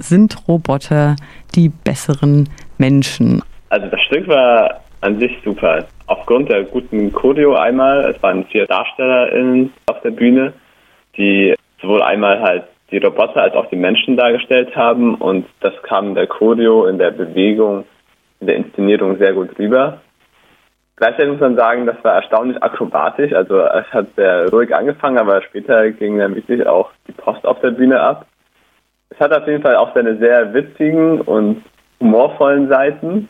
sind Roboter die besseren Menschen? Also das Stück war an sich super. Aufgrund der guten Choreo einmal, es waren vier DarstellerInnen auf der Bühne, die sowohl einmal halt die Roboter als auch die Menschen dargestellt haben und das kam in der Choreo, in der Bewegung, in der Inszenierung sehr gut rüber. Gleichzeitig muss man sagen, das war erstaunlich akrobatisch. Also es hat sehr ruhig angefangen, aber später ging dann wirklich auch die Post auf der Bühne ab. Es hat auf jeden Fall auch seine sehr witzigen und humorvollen Seiten,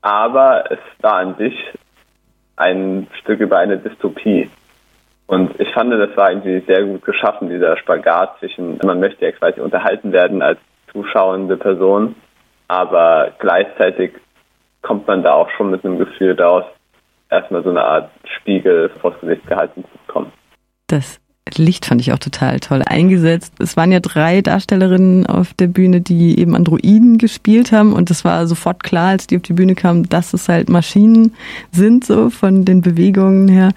aber es war an sich ein Stück über eine Dystopie. Und ich fand, das war irgendwie sehr gut geschaffen, dieser Spagat zwischen, man möchte ja quasi unterhalten werden als zuschauende Person, aber gleichzeitig kommt man da auch schon mit einem Gefühl daraus, erstmal so eine Art Spiegel vors Gesicht gehalten zu bekommen. Das Licht fand ich auch total toll eingesetzt. Es waren ja drei Darstellerinnen auf der Bühne, die eben Androiden gespielt haben und es war sofort klar, als die auf die Bühne kamen, dass es halt Maschinen sind, so von den Bewegungen her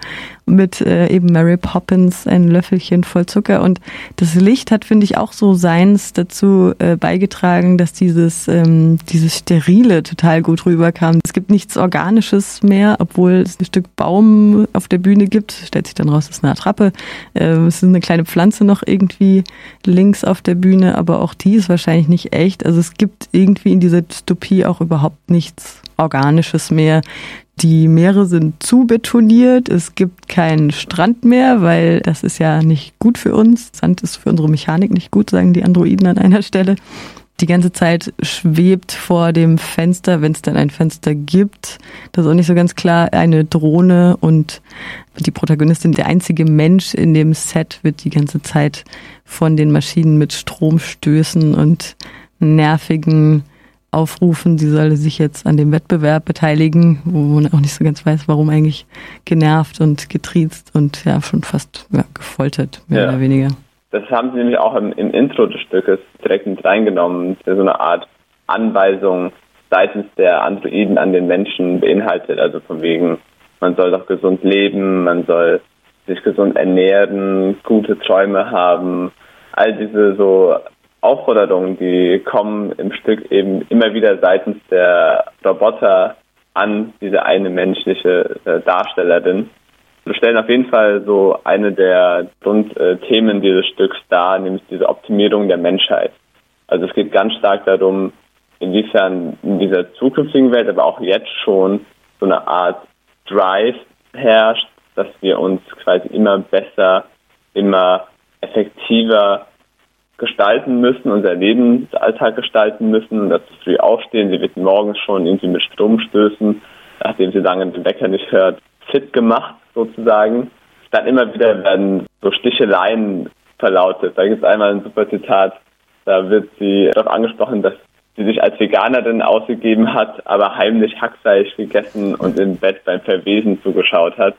mit äh, eben Mary Poppins ein Löffelchen voll Zucker und das Licht hat finde ich auch so seins dazu äh, beigetragen, dass dieses ähm, dieses sterile total gut rüberkam. Es gibt nichts organisches mehr, obwohl es ein Stück Baum auf der Bühne gibt, stellt sich dann raus, es ist eine Attrappe. Äh, es ist eine kleine Pflanze noch irgendwie links auf der Bühne, aber auch die ist wahrscheinlich nicht echt. Also es gibt irgendwie in dieser Dystopie auch überhaupt nichts organisches mehr. Die Meere sind zu betoniert. Es gibt keinen Strand mehr, weil das ist ja nicht gut für uns. Sand ist für unsere Mechanik nicht gut, sagen die Androiden an einer Stelle. Die ganze Zeit schwebt vor dem Fenster, wenn es dann ein Fenster gibt. Das ist auch nicht so ganz klar. Eine Drohne und die Protagonistin, der einzige Mensch in dem Set, wird die ganze Zeit von den Maschinen mit Stromstößen und nervigen aufrufen, sie solle sich jetzt an dem Wettbewerb beteiligen, wo man auch nicht so ganz weiß, warum eigentlich genervt und getriezt und ja schon fast ja, gefoltert, mehr ja. oder weniger. Das haben sie nämlich auch im, im Intro des Stückes direkt mit reingenommen, so eine Art Anweisung seitens der Androiden an den Menschen beinhaltet, also von wegen, man soll doch gesund leben, man soll sich gesund ernähren, gute Träume haben, all diese so Aufforderungen, die kommen im Stück eben immer wieder seitens der Roboter an diese eine menschliche äh, Darstellerin. Wir stellen auf jeden Fall so eine der Grundthemen dieses Stücks dar, nämlich diese Optimierung der Menschheit. Also es geht ganz stark darum, inwiefern in dieser zukünftigen Welt, aber auch jetzt schon so eine Art Drive herrscht, dass wir uns quasi immer besser, immer effektiver gestalten müssen, unser Lebensalltag gestalten müssen, dazu früh aufstehen. Sie wird morgens schon irgendwie mit Stromstößen, nachdem sie lange den Wecker nicht hört, fit gemacht sozusagen. Dann immer wieder werden so Sticheleien verlautet. Da gibt es einmal ein super Zitat, da wird sie darauf angesprochen, dass sie sich als Veganerin ausgegeben hat, aber heimlich Hackfleisch gegessen und im Bett beim Verwesen zugeschaut hat.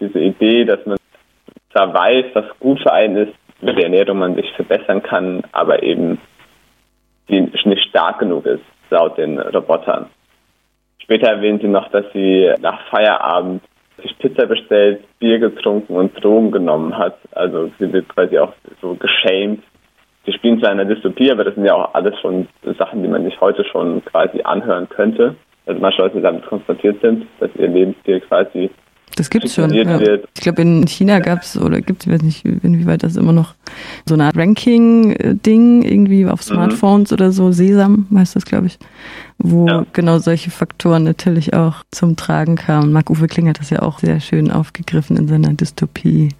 Diese Idee, dass man zwar weiß, was gut für einen ist, mit der Ernährung man sich verbessern kann, aber eben die nicht stark genug ist, laut den Robotern. Später erwähnt sie noch, dass sie nach Feierabend sich Pizza bestellt, Bier getrunken und Drogen genommen hat. Also sie wird quasi auch so geschämt. Sie spielen zwar in einer Dystopie, aber das sind ja auch alles schon Sachen, die man sich heute schon quasi anhören könnte. Also manche Leute damit konfrontiert sind, dass ihr Lebensstil quasi das gibt's schon. Ja. Ich glaube, in China gab's oder gibt, ich weiß nicht, inwieweit das immer noch so eine Art Ranking-Ding irgendwie auf mhm. Smartphones mhm. oder so, Sesam heißt das, glaube ich, wo ja. genau solche Faktoren natürlich auch zum Tragen kamen. Marc-Uwe Kling hat das ja auch sehr schön aufgegriffen in seiner Dystopie.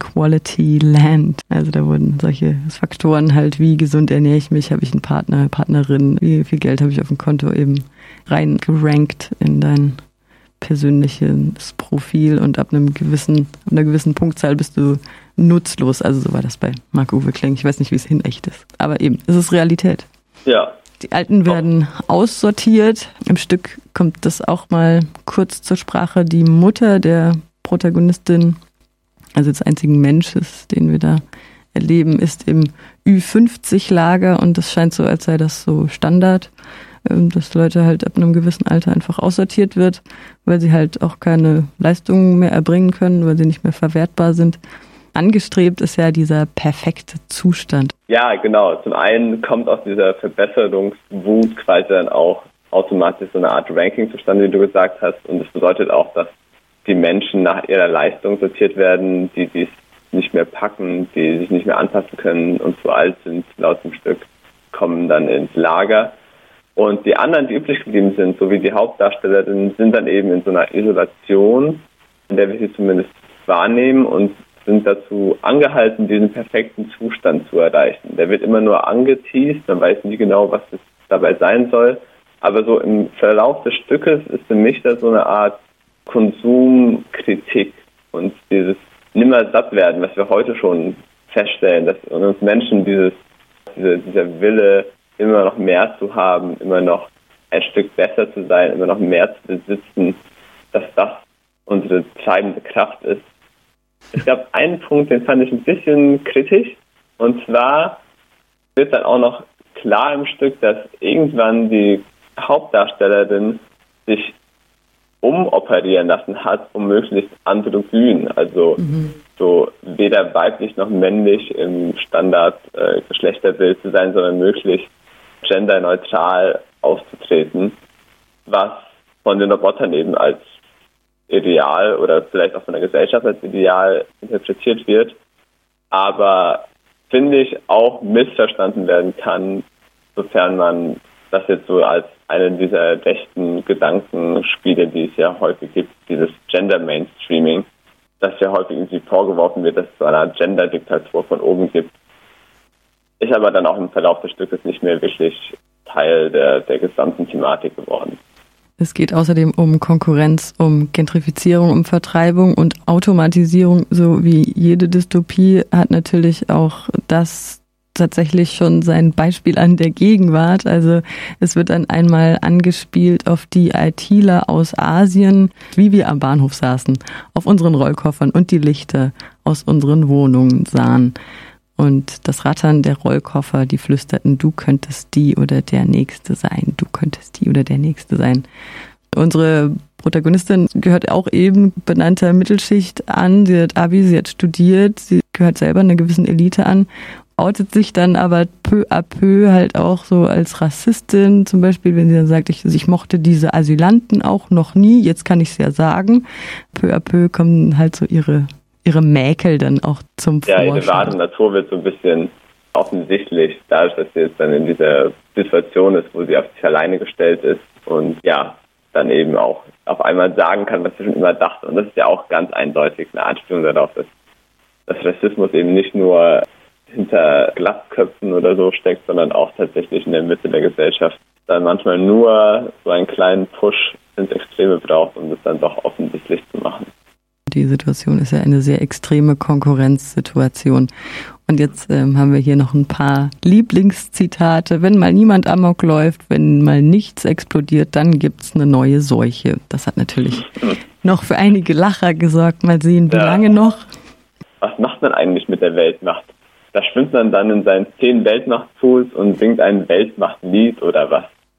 Quality Land. Also da wurden solche Faktoren halt, wie gesund ernähre ich mich, habe ich einen Partner, Partnerin, wie viel Geld habe ich auf dem Konto eben reingerankt in dein persönliches Profil und ab einem gewissen, ab einer gewissen Punktzahl bist du nutzlos. Also so war das bei Marc-Uwe Kling. Ich weiß nicht, wie es in echt ist. Aber eben, es ist Realität. Ja. Die Alten werden aussortiert. Im Stück kommt das auch mal kurz zur Sprache. Die Mutter der Protagonistin, also des einzigen Mensches, den wir da erleben, ist im Ü50-Lager und das scheint so, als sei das so Standard. Ähm, dass Leute halt ab einem gewissen Alter einfach aussortiert wird, weil sie halt auch keine Leistungen mehr erbringen können, weil sie nicht mehr verwertbar sind. angestrebt ist ja dieser perfekte Zustand. Ja, genau. Zum einen kommt aus dieser Verbesserungswut quasi dann auch automatisch so eine Art Ranking zustande, wie du gesagt hast. Und das bedeutet auch, dass die Menschen nach ihrer Leistung sortiert werden, die dies nicht mehr packen, die sich nicht mehr anpassen können und zu alt sind, laut dem Stück, kommen dann ins Lager. Und die anderen, die übrig geblieben sind, so wie die Hauptdarstellerinnen, sind dann eben in so einer Isolation, in der wir sie zumindest wahrnehmen und sind dazu angehalten, diesen perfekten Zustand zu erreichen. Der wird immer nur angeteased, man weiß nie genau, was es dabei sein soll. Aber so im Verlauf des Stückes ist für mich das so eine Art Konsumkritik und dieses nimmer satt werden, was wir heute schon feststellen, dass uns Menschen dieses, diese, dieser Wille, immer noch mehr zu haben, immer noch ein Stück besser zu sein, immer noch mehr zu besitzen, dass das unsere treibende Kraft ist. Es gab einen Punkt, den fand ich ein bisschen kritisch, und zwar wird dann auch noch klar im Stück, dass irgendwann die Hauptdarstellerin sich umoperieren lassen hat, um möglichst androgyn, also mhm. so weder weiblich noch männlich im Standard äh, Geschlechterbild zu sein, sondern möglichst genderneutral aufzutreten, was von den Robotern eben als Ideal oder vielleicht auch von der Gesellschaft als Ideal interpretiert wird, aber finde ich auch missverstanden werden kann, sofern man das jetzt so als einen dieser rechten Gedankenspiele, die es ja häufig gibt, dieses Gender Mainstreaming, das ja häufig irgendwie vorgeworfen wird, dass es so eine Gender-Diktatur von oben gibt, ist aber dann auch im Verlauf des Stückes nicht mehr wirklich Teil der, der gesamten Thematik geworden. Es geht außerdem um Konkurrenz, um Gentrifizierung, um Vertreibung und Automatisierung. So wie jede Dystopie hat natürlich auch das tatsächlich schon sein Beispiel an der Gegenwart. Also es wird dann einmal angespielt auf die ITler aus Asien, wie wir am Bahnhof saßen, auf unseren Rollkoffern und die Lichter aus unseren Wohnungen sahen. Und das Rattern der Rollkoffer, die flüsterten, du könntest die oder der Nächste sein, du könntest die oder der Nächste sein. Unsere Protagonistin gehört auch eben benannter Mittelschicht an. Sie hat Abi, sie hat studiert, sie gehört selber einer gewissen Elite an outet sich dann aber peu à peu halt auch so als Rassistin, zum Beispiel, wenn sie dann sagt, ich, ich mochte diese Asylanten auch noch nie, jetzt kann ich es ja sagen. Peu à peu kommen halt so ihre, ihre Mäkel dann auch zum Vorschein. Ja, ihre wahre Natur wird so ein bisschen offensichtlich, dadurch, dass sie jetzt dann in dieser Situation ist, wo sie auf sich alleine gestellt ist und ja, dann eben auch auf einmal sagen kann, was sie schon immer dachte. Und das ist ja auch ganz eindeutig eine Anspielung darauf, dass, dass Rassismus eben nicht nur hinter Glasköpfen oder so steckt, sondern auch tatsächlich in der Mitte der Gesellschaft dann manchmal nur so einen kleinen Push ins Extreme braucht, um das dann doch offensichtlich zu machen. Die Situation ist ja eine sehr extreme Konkurrenzsituation. Und jetzt ähm, haben wir hier noch ein paar Lieblingszitate. Wenn mal niemand amok läuft, wenn mal nichts explodiert, dann gibt's eine neue Seuche. Das hat natürlich noch für einige Lacher gesorgt. Mal sehen, wie ja. lange noch. Was macht man eigentlich mit der Weltmacht? Da schwimmt man dann in seinen zehn Weltmachtpools und singt ein Weltmachtlied oder was?